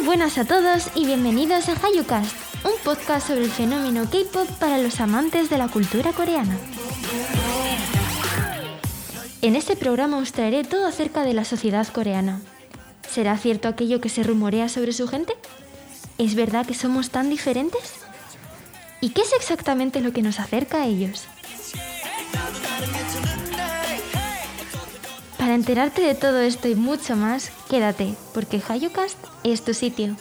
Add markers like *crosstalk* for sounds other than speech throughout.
Muy buenas a todos y bienvenidos a Hayucast, un podcast sobre el fenómeno K-pop para los amantes de la cultura coreana. En este programa os traeré todo acerca de la sociedad coreana. ¿Será cierto aquello que se rumorea sobre su gente? ¿Es verdad que somos tan diferentes? ¿Y qué es exactamente lo que nos acerca a ellos? Para enterarte de todo esto y mucho más, quédate, porque Hayucast es tu sitio.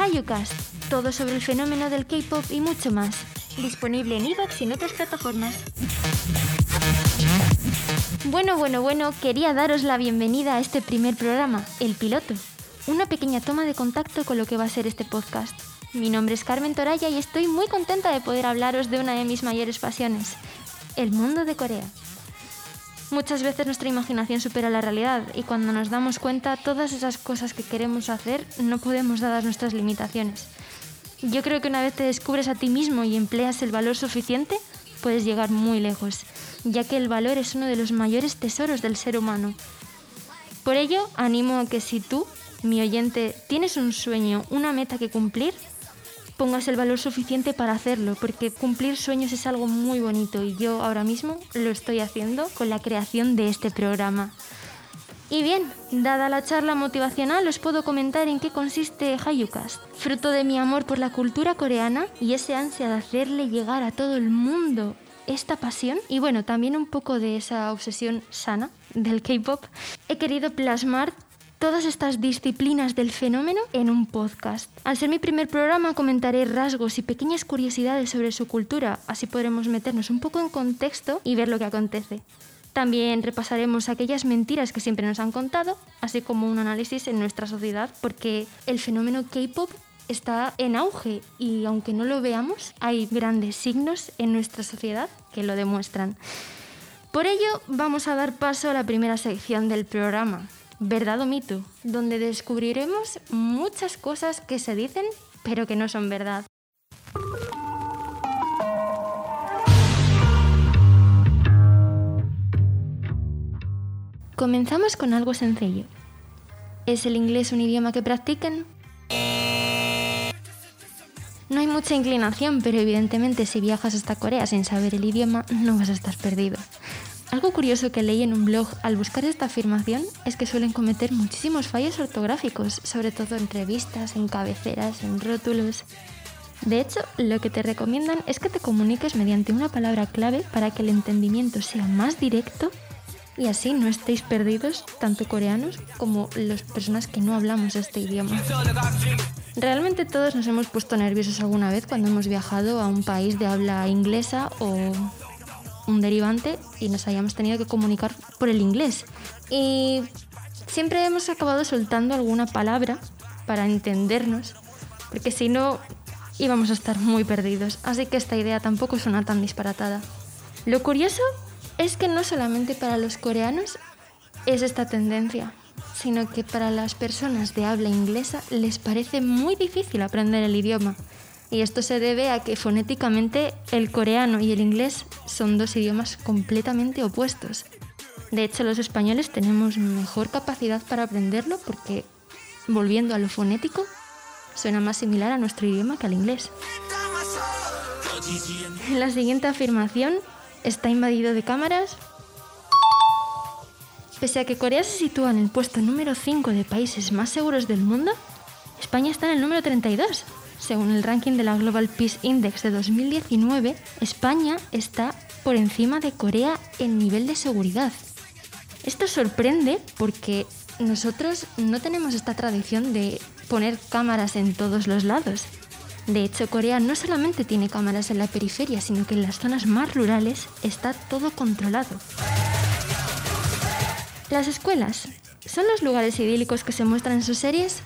Hayucast, todo sobre el fenómeno del K-pop y mucho más. Disponible en iVoox y en otras plataformas. Bueno, bueno, bueno, quería daros la bienvenida a este primer programa, El Piloto. Una pequeña toma de contacto con lo que va a ser este podcast. Mi nombre es Carmen Toraya y estoy muy contenta de poder hablaros de una de mis mayores pasiones, el mundo de Corea. Muchas veces nuestra imaginación supera la realidad y cuando nos damos cuenta todas esas cosas que queremos hacer no podemos dadas nuestras limitaciones. Yo creo que una vez te descubres a ti mismo y empleas el valor suficiente, puedes llegar muy lejos, ya que el valor es uno de los mayores tesoros del ser humano. Por ello, animo a que si tú, mi oyente, tienes un sueño, una meta que cumplir, pongas el valor suficiente para hacerlo, porque cumplir sueños es algo muy bonito y yo ahora mismo lo estoy haciendo con la creación de este programa. Y bien, dada la charla motivacional, os puedo comentar en qué consiste Hayucast, fruto de mi amor por la cultura coreana y ese ansia de hacerle llegar a todo el mundo esta pasión y bueno, también un poco de esa obsesión sana del K-pop, he querido plasmar todas estas disciplinas del fenómeno en un podcast. Al ser mi primer programa comentaré rasgos y pequeñas curiosidades sobre su cultura, así podremos meternos un poco en contexto y ver lo que acontece. También repasaremos aquellas mentiras que siempre nos han contado, así como un análisis en nuestra sociedad, porque el fenómeno K-pop está en auge y aunque no lo veamos, hay grandes signos en nuestra sociedad que lo demuestran. Por ello, vamos a dar paso a la primera sección del programa, Verdad o mito, donde descubriremos muchas cosas que se dicen pero que no son verdad. Comenzamos con algo sencillo. ¿Es el inglés un idioma que practiquen? No hay mucha inclinación, pero evidentemente si viajas hasta Corea sin saber el idioma no vas a estar perdido. Algo curioso que leí en un blog al buscar esta afirmación es que suelen cometer muchísimos fallos ortográficos, sobre todo en revistas, en cabeceras, en rótulos. De hecho, lo que te recomiendan es que te comuniques mediante una palabra clave para que el entendimiento sea más directo y así no estéis perdidos, tanto coreanos como las personas que no hablamos este idioma. Realmente todos nos hemos puesto nerviosos alguna vez cuando hemos viajado a un país de habla inglesa o un derivante y nos hayamos tenido que comunicar por el inglés. Y siempre hemos acabado soltando alguna palabra para entendernos, porque si no íbamos a estar muy perdidos. Así que esta idea tampoco suena tan disparatada. Lo curioso es que no solamente para los coreanos es esta tendencia, sino que para las personas de habla inglesa les parece muy difícil aprender el idioma. Y esto se debe a que fonéticamente el coreano y el inglés son dos idiomas completamente opuestos. De hecho, los españoles tenemos mejor capacidad para aprenderlo porque, volviendo a lo fonético, suena más similar a nuestro idioma que al inglés. La siguiente afirmación está invadido de cámaras. Pese a que Corea se sitúa en el puesto número 5 de países más seguros del mundo, España está en el número 32. Según el ranking de la Global Peace Index de 2019, España está por encima de Corea en nivel de seguridad. Esto sorprende porque nosotros no tenemos esta tradición de poner cámaras en todos los lados. De hecho, Corea no solamente tiene cámaras en la periferia, sino que en las zonas más rurales está todo controlado. Las escuelas, ¿son los lugares idílicos que se muestran en sus series?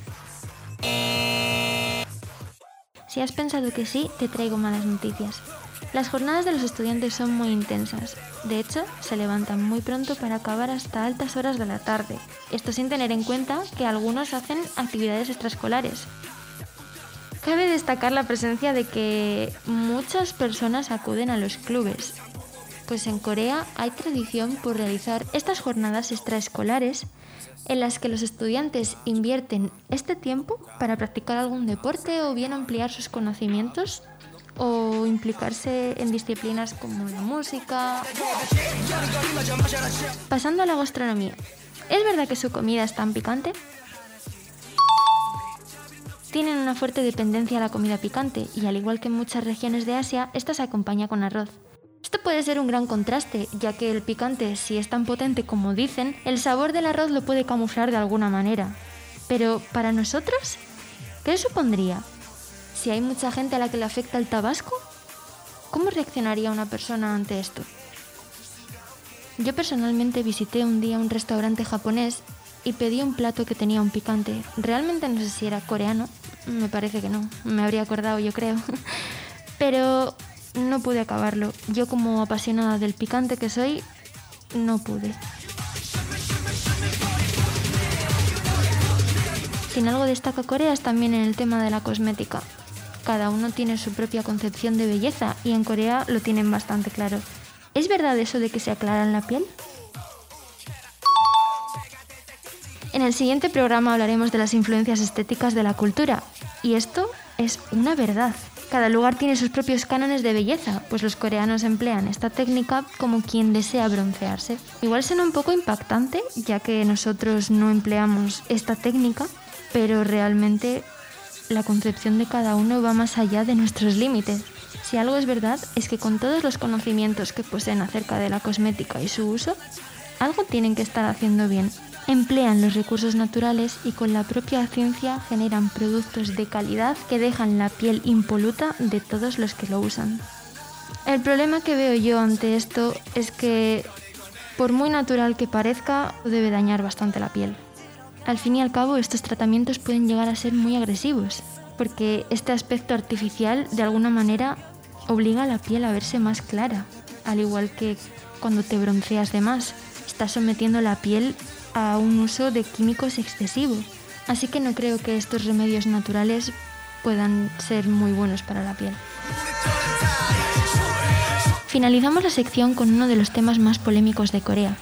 Si has pensado que sí, te traigo malas noticias. Las jornadas de los estudiantes son muy intensas. De hecho, se levantan muy pronto para acabar hasta altas horas de la tarde. Esto sin tener en cuenta que algunos hacen actividades extraescolares. Cabe destacar la presencia de que muchas personas acuden a los clubes. Pues en Corea hay tradición por realizar estas jornadas extraescolares en las que los estudiantes invierten este tiempo para practicar algún deporte o bien ampliar sus conocimientos o implicarse en disciplinas como la música. Pasando a la gastronomía. ¿Es verdad que su comida es tan picante? Tienen una fuerte dependencia a la comida picante y al igual que en muchas regiones de Asia, esta se acompaña con arroz. Esto puede ser un gran contraste, ya que el picante, si es tan potente como dicen, el sabor del arroz lo puede camuflar de alguna manera. Pero para nosotros, ¿qué supondría? Si hay mucha gente a la que le afecta el tabasco, ¿cómo reaccionaría una persona ante esto? Yo personalmente visité un día un restaurante japonés y pedí un plato que tenía un picante. Realmente no sé si era coreano, me parece que no, me habría acordado yo creo. *laughs* Pero no pude acabarlo. Yo como apasionada del picante que soy, no pude. Si en algo destaca Corea es también en el tema de la cosmética. Cada uno tiene su propia concepción de belleza y en Corea lo tienen bastante claro. ¿Es verdad eso de que se aclaran la piel? En el siguiente programa hablaremos de las influencias estéticas de la cultura. Y esto es una verdad. Cada lugar tiene sus propios cánones de belleza, pues los coreanos emplean esta técnica como quien desea broncearse. Igual suena un poco impactante, ya que nosotros no empleamos esta técnica, pero realmente la concepción de cada uno va más allá de nuestros límites. Si algo es verdad es que con todos los conocimientos que poseen acerca de la cosmética y su uso, algo tienen que estar haciendo bien emplean los recursos naturales y con la propia ciencia generan productos de calidad que dejan la piel impoluta de todos los que lo usan. El problema que veo yo ante esto es que, por muy natural que parezca, debe dañar bastante la piel. Al fin y al cabo, estos tratamientos pueden llegar a ser muy agresivos, porque este aspecto artificial de alguna manera obliga a la piel a verse más clara, al igual que cuando te bronceas de más, estás sometiendo la piel a un uso de químicos excesivo. Así que no creo que estos remedios naturales puedan ser muy buenos para la piel. Finalizamos la sección con uno de los temas más polémicos de Corea,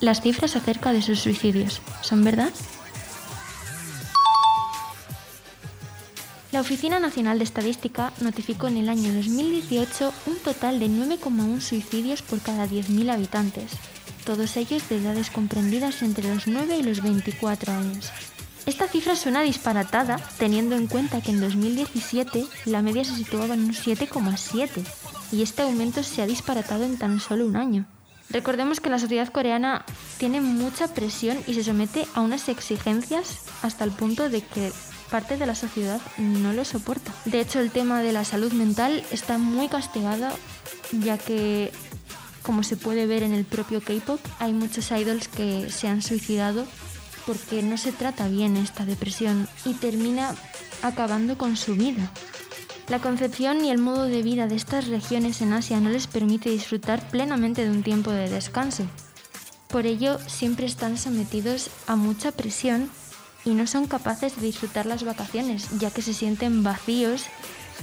las cifras acerca de sus suicidios. ¿Son verdad? La Oficina Nacional de Estadística notificó en el año 2018 un total de 9,1 suicidios por cada 10.000 habitantes, todos ellos de edades comprendidas entre los 9 y los 24 años. Esta cifra suena disparatada teniendo en cuenta que en 2017 la media se situaba en un 7,7 y este aumento se ha disparatado en tan solo un año. Recordemos que la sociedad coreana tiene mucha presión y se somete a unas exigencias hasta el punto de que parte de la sociedad no lo soporta. De hecho, el tema de la salud mental está muy castigado ya que como se puede ver en el propio K-pop, hay muchos idols que se han suicidado porque no se trata bien esta depresión y termina acabando con su vida. La concepción y el modo de vida de estas regiones en Asia no les permite disfrutar plenamente de un tiempo de descanso. Por ello, siempre están sometidos a mucha presión y no son capaces de disfrutar las vacaciones, ya que se sienten vacíos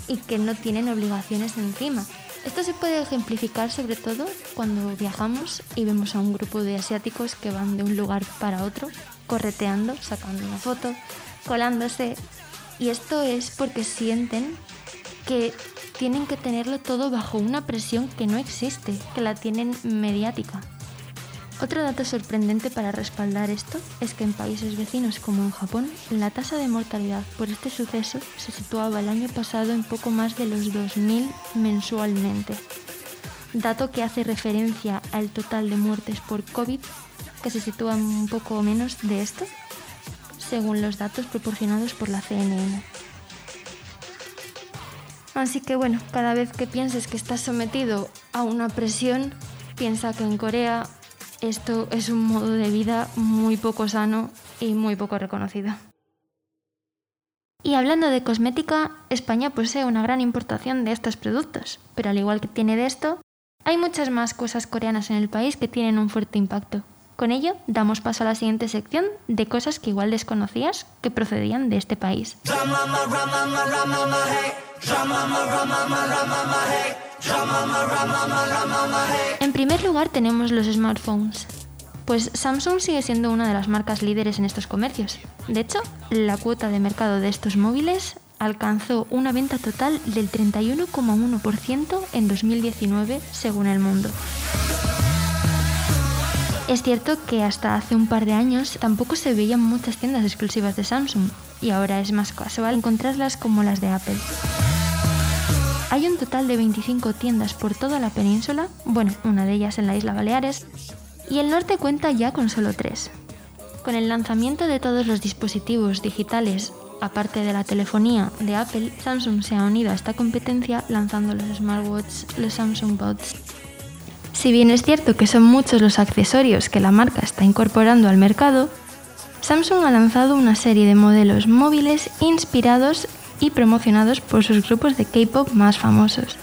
y que no tienen obligaciones encima. Esto se puede ejemplificar sobre todo cuando viajamos y vemos a un grupo de asiáticos que van de un lugar para otro, correteando, sacando una foto, colándose. Y esto es porque sienten que tienen que tenerlo todo bajo una presión que no existe, que la tienen mediática. Otro dato sorprendente para respaldar esto es que en países vecinos como en Japón, la tasa de mortalidad por este suceso se situaba el año pasado en poco más de los 2.000 mensualmente, dato que hace referencia al total de muertes por COVID, que se sitúa un poco menos de esto, según los datos proporcionados por la CNN. Así que bueno, cada vez que pienses que estás sometido a una presión, piensa que en Corea esto es un modo de vida muy poco sano y muy poco reconocido. Y hablando de cosmética, España posee una gran importación de estos productos, pero al igual que tiene de esto, hay muchas más cosas coreanas en el país que tienen un fuerte impacto. Con ello, damos paso a la siguiente sección de cosas que igual desconocías que procedían de este país. En primer lugar tenemos los smartphones. Pues Samsung sigue siendo una de las marcas líderes en estos comercios. De hecho, la cuota de mercado de estos móviles alcanzó una venta total del 31,1% en 2019 según el mundo. Es cierto que hasta hace un par de años tampoco se veían muchas tiendas exclusivas de Samsung y ahora es más casual encontrarlas como las de Apple. Hay un total de 25 tiendas por toda la península, bueno, una de ellas en la isla Baleares, y el norte cuenta ya con solo tres. Con el lanzamiento de todos los dispositivos digitales, aparte de la telefonía de Apple, Samsung se ha unido a esta competencia lanzando los smartwatches, los Samsung Buds. Si bien es cierto que son muchos los accesorios que la marca está incorporando al mercado, Samsung ha lanzado una serie de modelos móviles inspirados y promocionados por sus grupos de K-pop más famosos.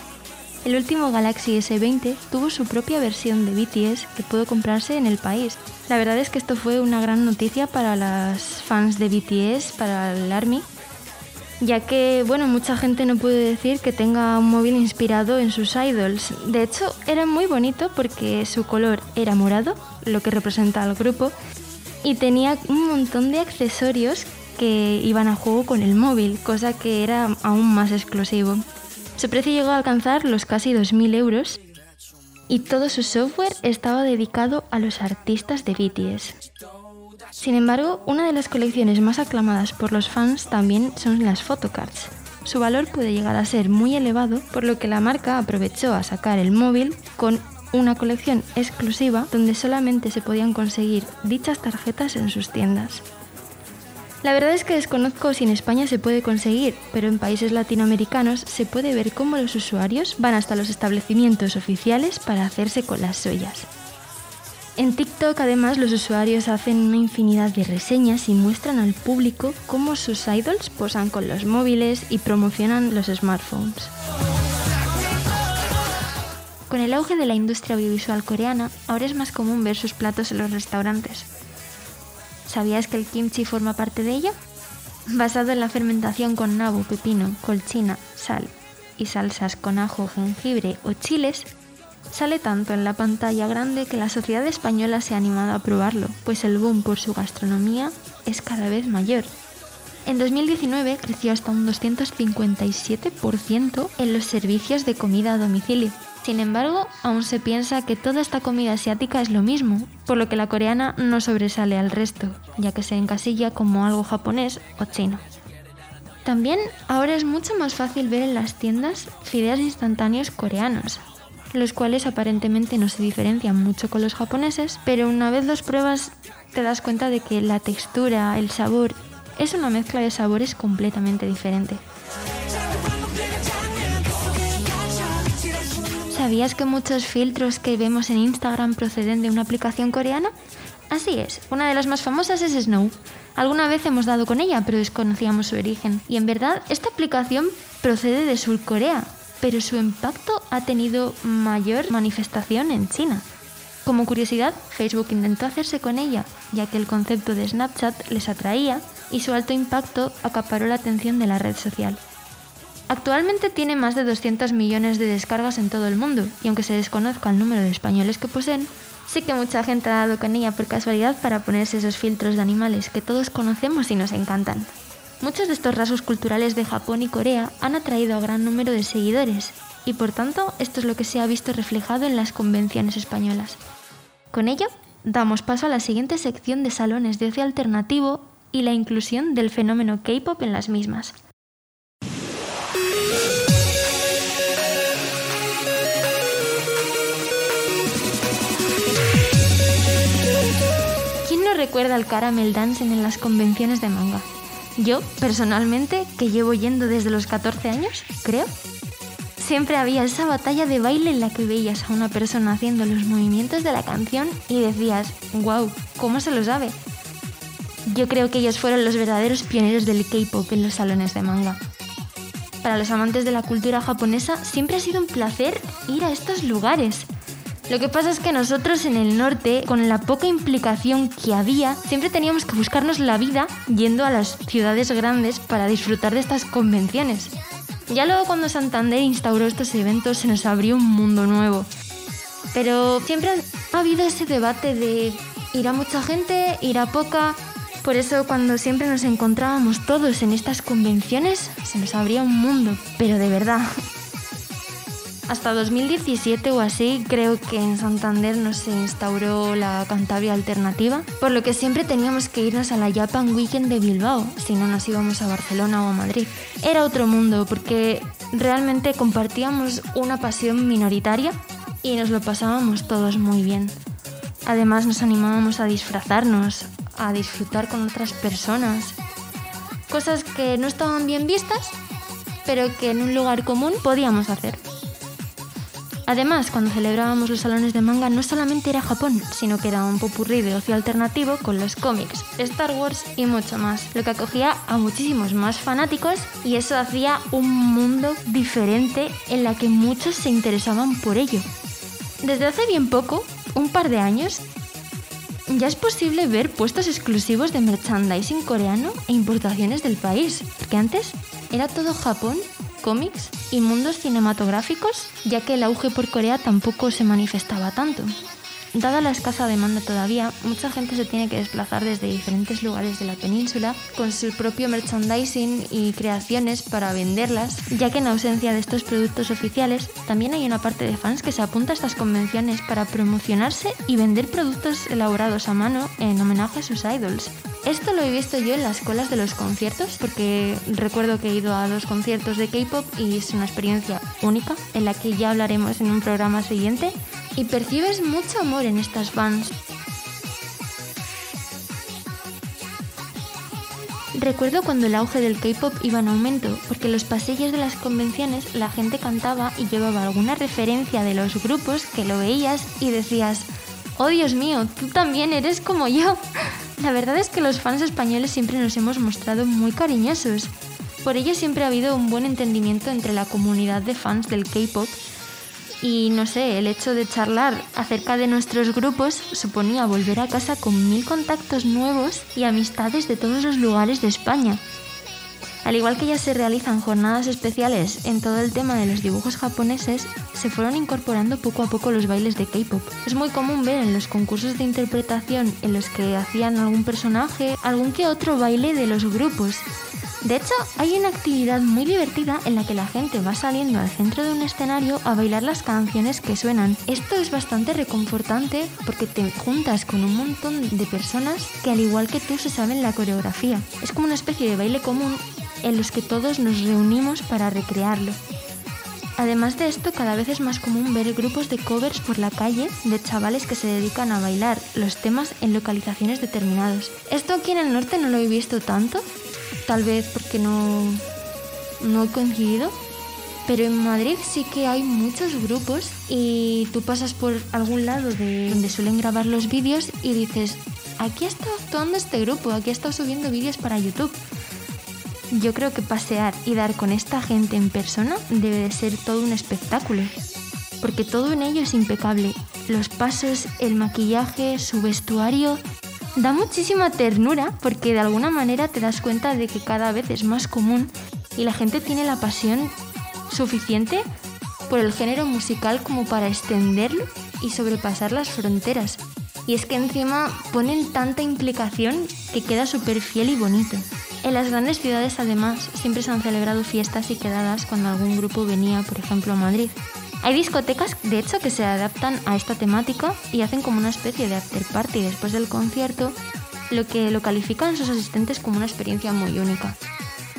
El último Galaxy S20 tuvo su propia versión de BTS que pudo comprarse en el país. La verdad es que esto fue una gran noticia para las fans de BTS, para el ARMY, ya que, bueno, mucha gente no puede decir que tenga un móvil inspirado en sus idols. De hecho, era muy bonito porque su color era morado, lo que representa al grupo, y tenía un montón de accesorios que iban a juego con el móvil, cosa que era aún más exclusivo. Su precio llegó a alcanzar los casi 2.000 euros y todo su software estaba dedicado a los artistas de BTS. Sin embargo, una de las colecciones más aclamadas por los fans también son las photocards. Su valor puede llegar a ser muy elevado, por lo que la marca aprovechó a sacar el móvil con una colección exclusiva donde solamente se podían conseguir dichas tarjetas en sus tiendas. La verdad es que desconozco si en España se puede conseguir, pero en países latinoamericanos se puede ver cómo los usuarios van hasta los establecimientos oficiales para hacerse con las suyas. En TikTok además los usuarios hacen una infinidad de reseñas y muestran al público cómo sus idols posan con los móviles y promocionan los smartphones. Con el auge de la industria audiovisual coreana, ahora es más común ver sus platos en los restaurantes. ¿Sabías que el kimchi forma parte de ella? Basado en la fermentación con nabo, pepino, colchina, sal y salsas con ajo, jengibre o chiles, sale tanto en la pantalla grande que la sociedad española se ha animado a probarlo, pues el boom por su gastronomía es cada vez mayor. En 2019 creció hasta un 257% en los servicios de comida a domicilio, sin embargo, aún se piensa que toda esta comida asiática es lo mismo, por lo que la coreana no sobresale al resto, ya que se encasilla como algo japonés o chino. También ahora es mucho más fácil ver en las tiendas fideos instantáneos coreanos, los cuales aparentemente no se diferencian mucho con los japoneses, pero una vez los pruebas te das cuenta de que la textura, el sabor, es una mezcla de sabores completamente diferente. ¿Sabías que muchos filtros que vemos en Instagram proceden de una aplicación coreana? Así es, una de las más famosas es Snow. Alguna vez hemos dado con ella, pero desconocíamos su origen. Y en verdad, esta aplicación procede de Sur Corea, pero su impacto ha tenido mayor manifestación en China. Como curiosidad, Facebook intentó hacerse con ella, ya que el concepto de Snapchat les atraía y su alto impacto acaparó la atención de la red social. Actualmente tiene más de 200 millones de descargas en todo el mundo, y aunque se desconozca el número de españoles que poseen, sí que mucha gente ha dado con ella por casualidad para ponerse esos filtros de animales que todos conocemos y nos encantan. Muchos de estos rasgos culturales de Japón y Corea han atraído a gran número de seguidores, y por tanto esto es lo que se ha visto reflejado en las convenciones españolas. Con ello, damos paso a la siguiente sección de salones de ocio alternativo y la inclusión del fenómeno K-pop en las mismas. Recuerda al caramel dancing en las convenciones de manga. Yo, personalmente, que llevo yendo desde los 14 años, creo, siempre había esa batalla de baile en la que veías a una persona haciendo los movimientos de la canción y decías, wow, ¿cómo se lo sabe? Yo creo que ellos fueron los verdaderos pioneros del K-pop en los salones de manga. Para los amantes de la cultura japonesa siempre ha sido un placer ir a estos lugares. Lo que pasa es que nosotros en el norte, con la poca implicación que había, siempre teníamos que buscarnos la vida yendo a las ciudades grandes para disfrutar de estas convenciones. Ya luego cuando Santander instauró estos eventos se nos abrió un mundo nuevo. Pero siempre ha habido ese debate de ir a mucha gente, ir a poca. Por eso cuando siempre nos encontrábamos todos en estas convenciones se nos abría un mundo. Pero de verdad, hasta 2017 o así creo que en Santander no se instauró la Cantabria Alternativa, por lo que siempre teníamos que irnos a la Japan Weekend de Bilbao, si no nos íbamos a Barcelona o a Madrid. Era otro mundo porque realmente compartíamos una pasión minoritaria y nos lo pasábamos todos muy bien. Además nos animábamos a disfrazarnos, a disfrutar con otras personas, cosas que no estaban bien vistas, pero que en un lugar común podíamos hacer. Además, cuando celebrábamos los salones de manga no solamente era Japón, sino que era un popurrí de ocio alternativo con los cómics, Star Wars y mucho más, lo que acogía a muchísimos más fanáticos y eso hacía un mundo diferente en la que muchos se interesaban por ello. Desde hace bien poco, un par de años, ya es posible ver puestos exclusivos de merchandising coreano e importaciones del país, porque antes era todo Japón cómics y mundos cinematográficos, ya que el auge por Corea tampoco se manifestaba tanto. Dada la escasa demanda todavía, mucha gente se tiene que desplazar desde diferentes lugares de la península con su propio merchandising y creaciones para venderlas, ya que en ausencia de estos productos oficiales, también hay una parte de fans que se apunta a estas convenciones para promocionarse y vender productos elaborados a mano en homenaje a sus idols. Esto lo he visto yo en las colas de los conciertos, porque recuerdo que he ido a dos conciertos de K-pop y es una experiencia única, en la que ya hablaremos en un programa siguiente y percibes mucho amor en estas fans. Recuerdo cuando el auge del K-pop iba en aumento, porque en los pasillos de las convenciones la gente cantaba y llevaba alguna referencia de los grupos que lo veías y decías, oh Dios mío, tú también eres como yo. La verdad es que los fans españoles siempre nos hemos mostrado muy cariñosos. Por ello siempre ha habido un buen entendimiento entre la comunidad de fans del K-pop y no sé, el hecho de charlar acerca de nuestros grupos suponía volver a casa con mil contactos nuevos y amistades de todos los lugares de España. Al igual que ya se realizan jornadas especiales en todo el tema de los dibujos japoneses, se fueron incorporando poco a poco los bailes de K-pop. Es muy común ver en los concursos de interpretación en los que hacían algún personaje, algún que otro baile de los grupos, de hecho, hay una actividad muy divertida en la que la gente va saliendo al centro de un escenario a bailar las canciones que suenan. Esto es bastante reconfortante porque te juntas con un montón de personas que al igual que tú se saben la coreografía. Es como una especie de baile común en los que todos nos reunimos para recrearlo. Además de esto, cada vez es más común ver grupos de covers por la calle de chavales que se dedican a bailar los temas en localizaciones determinadas. Esto aquí en el norte no lo he visto tanto, tal vez porque no, no he coincidido. Pero en Madrid sí que hay muchos grupos y tú pasas por algún lado de donde suelen grabar los vídeos y dices, aquí estado actuando este grupo, aquí estado subiendo vídeos para YouTube. Yo creo que pasear y dar con esta gente en persona debe de ser todo un espectáculo, porque todo en ello es impecable. Los pasos, el maquillaje, su vestuario, Da muchísima ternura porque de alguna manera te das cuenta de que cada vez es más común y la gente tiene la pasión suficiente por el género musical como para extenderlo y sobrepasar las fronteras. Y es que encima ponen tanta implicación que queda súper fiel y bonito. En las grandes ciudades además siempre se han celebrado fiestas y quedadas cuando algún grupo venía, por ejemplo, a Madrid. Hay discotecas, de hecho, que se adaptan a esta temática y hacen como una especie de after party después del concierto, lo que lo califican sus asistentes como una experiencia muy única.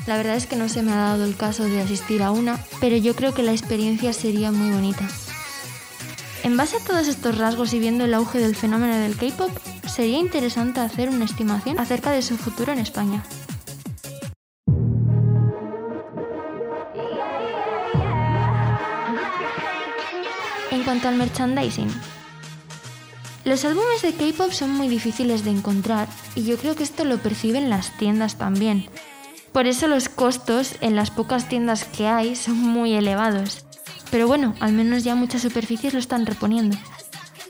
La verdad es que no se me ha dado el caso de asistir a una, pero yo creo que la experiencia sería muy bonita. En base a todos estos rasgos y viendo el auge del fenómeno del K-pop, sería interesante hacer una estimación acerca de su futuro en España. Al merchandising, los álbumes de K-pop son muy difíciles de encontrar y yo creo que esto lo perciben las tiendas también. Por eso los costos en las pocas tiendas que hay son muy elevados. Pero bueno, al menos ya muchas superficies lo están reponiendo.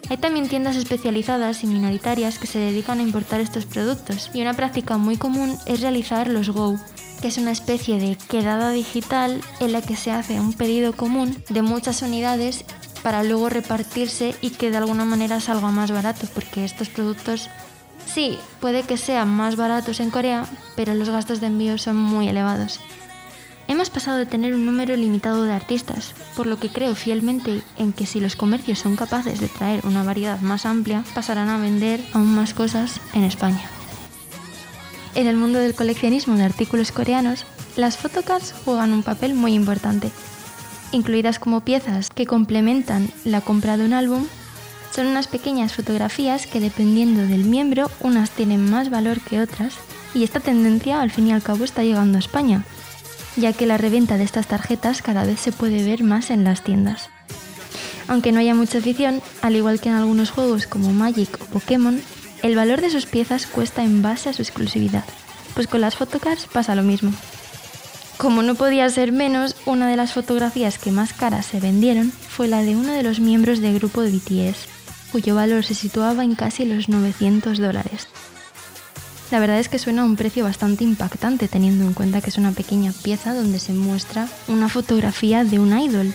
Hay también tiendas especializadas y minoritarias que se dedican a importar estos productos y una práctica muy común es realizar los Go, que es una especie de quedada digital en la que se hace un pedido común de muchas unidades para luego repartirse y que de alguna manera salga más barato, porque estos productos sí, puede que sean más baratos en Corea, pero los gastos de envío son muy elevados. Hemos pasado de tener un número limitado de artistas, por lo que creo fielmente en que si los comercios son capaces de traer una variedad más amplia, pasarán a vender aún más cosas en España. En el mundo del coleccionismo de artículos coreanos, las photocards juegan un papel muy importante. Incluidas como piezas que complementan la compra de un álbum, son unas pequeñas fotografías que dependiendo del miembro unas tienen más valor que otras y esta tendencia al fin y al cabo está llegando a España, ya que la reventa de estas tarjetas cada vez se puede ver más en las tiendas. Aunque no haya mucha afición, al igual que en algunos juegos como Magic o Pokémon, el valor de sus piezas cuesta en base a su exclusividad, pues con las photocards pasa lo mismo. Como no podía ser menos, una de las fotografías que más caras se vendieron fue la de uno de los miembros del grupo de BTS, cuyo valor se situaba en casi los 900 dólares. La verdad es que suena a un precio bastante impactante teniendo en cuenta que es una pequeña pieza donde se muestra una fotografía de un idol.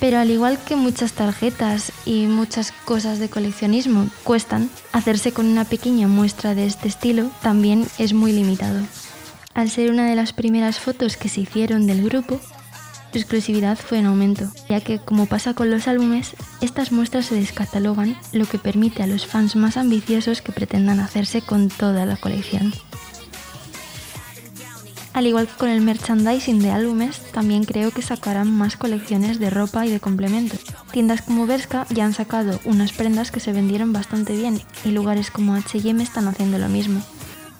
Pero al igual que muchas tarjetas y muchas cosas de coleccionismo cuestan, hacerse con una pequeña muestra de este estilo también es muy limitado. Al ser una de las primeras fotos que se hicieron del grupo, su exclusividad fue en aumento, ya que, como pasa con los álbumes, estas muestras se descatalogan, lo que permite a los fans más ambiciosos que pretendan hacerse con toda la colección. Al igual que con el merchandising de álbumes, también creo que sacarán más colecciones de ropa y de complementos. Tiendas como Berska ya han sacado unas prendas que se vendieron bastante bien y lugares como H&M están haciendo lo mismo.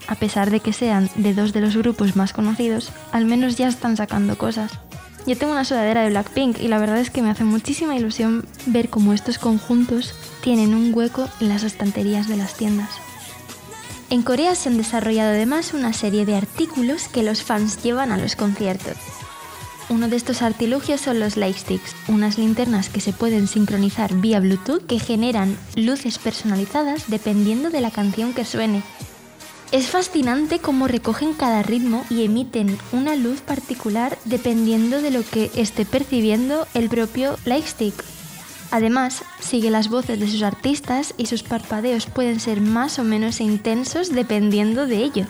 A pesar de que sean de dos de los grupos más conocidos, al menos ya están sacando cosas. Yo tengo una sudadera de Blackpink y la verdad es que me hace muchísima ilusión ver cómo estos conjuntos tienen un hueco en las estanterías de las tiendas. En Corea se han desarrollado además una serie de artículos que los fans llevan a los conciertos. Uno de estos artilugios son los Lightsticks, unas linternas que se pueden sincronizar vía Bluetooth que generan luces personalizadas dependiendo de la canción que suene es fascinante cómo recogen cada ritmo y emiten una luz particular dependiendo de lo que esté percibiendo el propio Lightstick. Además, sigue las voces de sus artistas y sus parpadeos pueden ser más o menos intensos dependiendo de ello.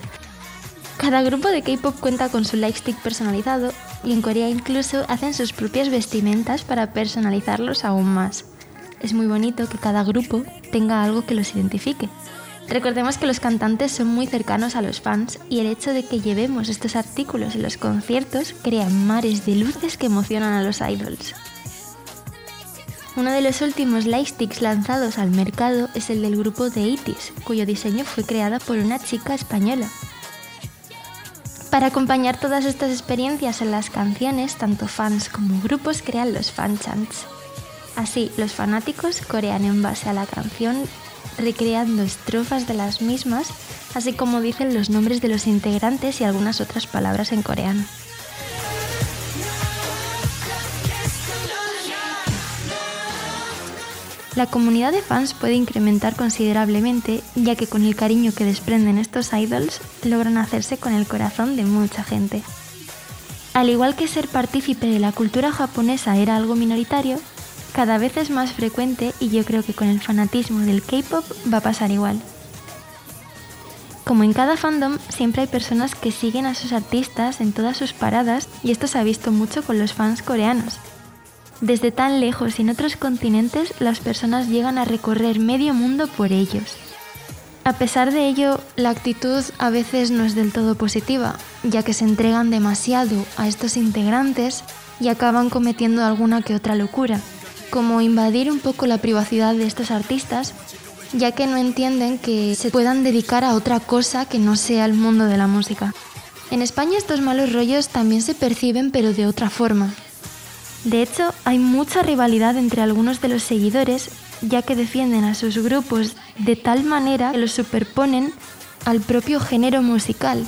Cada grupo de K-pop cuenta con su lightstick personalizado y en Corea incluso hacen sus propias vestimentas para personalizarlos aún más. Es muy bonito que cada grupo tenga algo que los identifique. Recordemos que los cantantes son muy cercanos a los fans y el hecho de que llevemos estos artículos en los conciertos crea mares de luces que emocionan a los idols. Uno de los últimos lightsticks lanzados al mercado es el del grupo de Itis, cuyo diseño fue creado por una chica española. Para acompañar todas estas experiencias en las canciones, tanto fans como grupos crean los fanchants. Así, los fanáticos corean en base a la canción recreando estrofas de las mismas, así como dicen los nombres de los integrantes y algunas otras palabras en coreano. La comunidad de fans puede incrementar considerablemente, ya que con el cariño que desprenden estos idols logran hacerse con el corazón de mucha gente. Al igual que ser partícipe de la cultura japonesa era algo minoritario, cada vez es más frecuente y yo creo que con el fanatismo del K-Pop va a pasar igual. Como en cada fandom, siempre hay personas que siguen a sus artistas en todas sus paradas y esto se ha visto mucho con los fans coreanos. Desde tan lejos y en otros continentes, las personas llegan a recorrer medio mundo por ellos. A pesar de ello, la actitud a veces no es del todo positiva, ya que se entregan demasiado a estos integrantes y acaban cometiendo alguna que otra locura como invadir un poco la privacidad de estos artistas, ya que no entienden que se puedan dedicar a otra cosa que no sea el mundo de la música. En España estos malos rollos también se perciben pero de otra forma. De hecho, hay mucha rivalidad entre algunos de los seguidores, ya que defienden a sus grupos de tal manera que los superponen al propio género musical,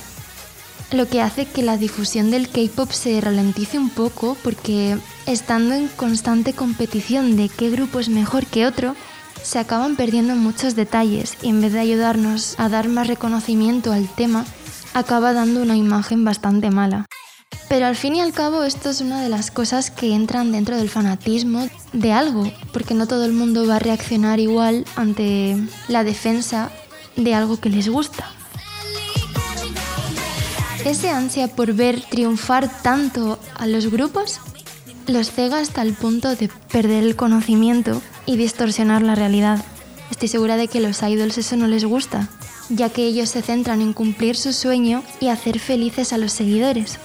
lo que hace que la difusión del K-Pop se ralentice un poco porque estando en constante competición de qué grupo es mejor que otro, se acaban perdiendo muchos detalles y en vez de ayudarnos a dar más reconocimiento al tema, acaba dando una imagen bastante mala. Pero al fin y al cabo esto es una de las cosas que entran dentro del fanatismo de algo, porque no todo el mundo va a reaccionar igual ante la defensa de algo que les gusta. Ese ansia por ver triunfar tanto a los grupos los cega hasta el punto de perder el conocimiento y distorsionar la realidad. Estoy segura de que los idols eso no les gusta, ya que ellos se centran en cumplir su sueño y hacer felices a los seguidores.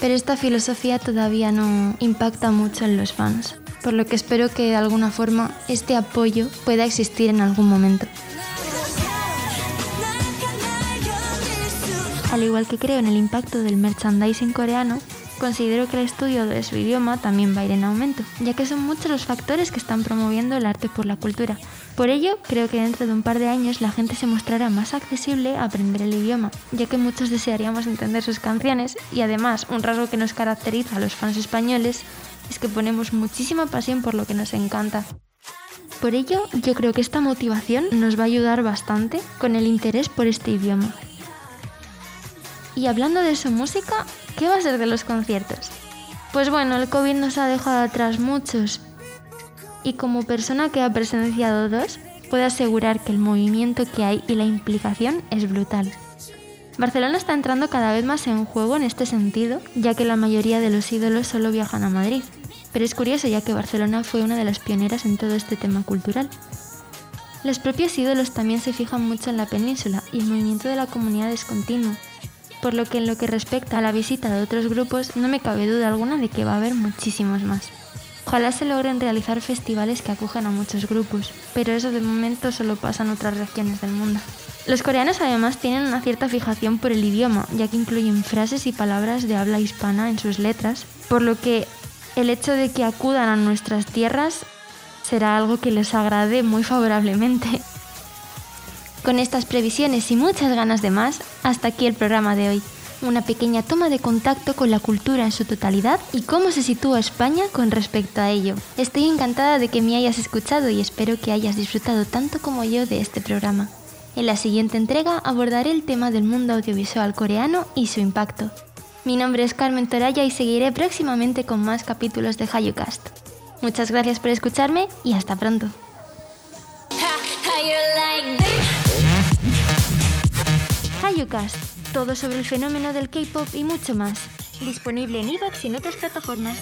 Pero esta filosofía todavía no impacta mucho en los fans, por lo que espero que de alguna forma este apoyo pueda existir en algún momento. Al igual que creo en el impacto del merchandising coreano, considero que el estudio de su idioma también va a ir en aumento, ya que son muchos los factores que están promoviendo el arte por la cultura. Por ello, creo que dentro de un par de años la gente se mostrará más accesible a aprender el idioma, ya que muchos desearíamos entender sus canciones y además un rasgo que nos caracteriza a los fans españoles es que ponemos muchísima pasión por lo que nos encanta. Por ello, yo creo que esta motivación nos va a ayudar bastante con el interés por este idioma. Y hablando de su música, ¿qué va a ser de los conciertos? Pues bueno, el COVID nos ha dejado atrás muchos. Y como persona que ha presenciado dos, puedo asegurar que el movimiento que hay y la implicación es brutal. Barcelona está entrando cada vez más en juego en este sentido, ya que la mayoría de los ídolos solo viajan a Madrid. Pero es curioso ya que Barcelona fue una de las pioneras en todo este tema cultural. Los propios ídolos también se fijan mucho en la península y el movimiento de la comunidad es continuo, por lo que en lo que respecta a la visita de otros grupos no me cabe duda alguna de que va a haber muchísimos más. Ojalá se logren realizar festivales que acojan a muchos grupos, pero eso de momento solo pasa en otras regiones del mundo. Los coreanos además tienen una cierta fijación por el idioma, ya que incluyen frases y palabras de habla hispana en sus letras, por lo que el hecho de que acudan a nuestras tierras será algo que les agrade muy favorablemente. Con estas previsiones y muchas ganas de más, hasta aquí el programa de hoy. Una pequeña toma de contacto con la cultura en su totalidad y cómo se sitúa España con respecto a ello. Estoy encantada de que me hayas escuchado y espero que hayas disfrutado tanto como yo de este programa. En la siguiente entrega abordaré el tema del mundo audiovisual coreano y su impacto. Mi nombre es Carmen Toraya y seguiré próximamente con más capítulos de HayuCast. Muchas gracias por escucharme y hasta pronto. HayuCast, todo sobre el fenómeno del K-pop y mucho más. Disponible en iVoox y en otras plataformas.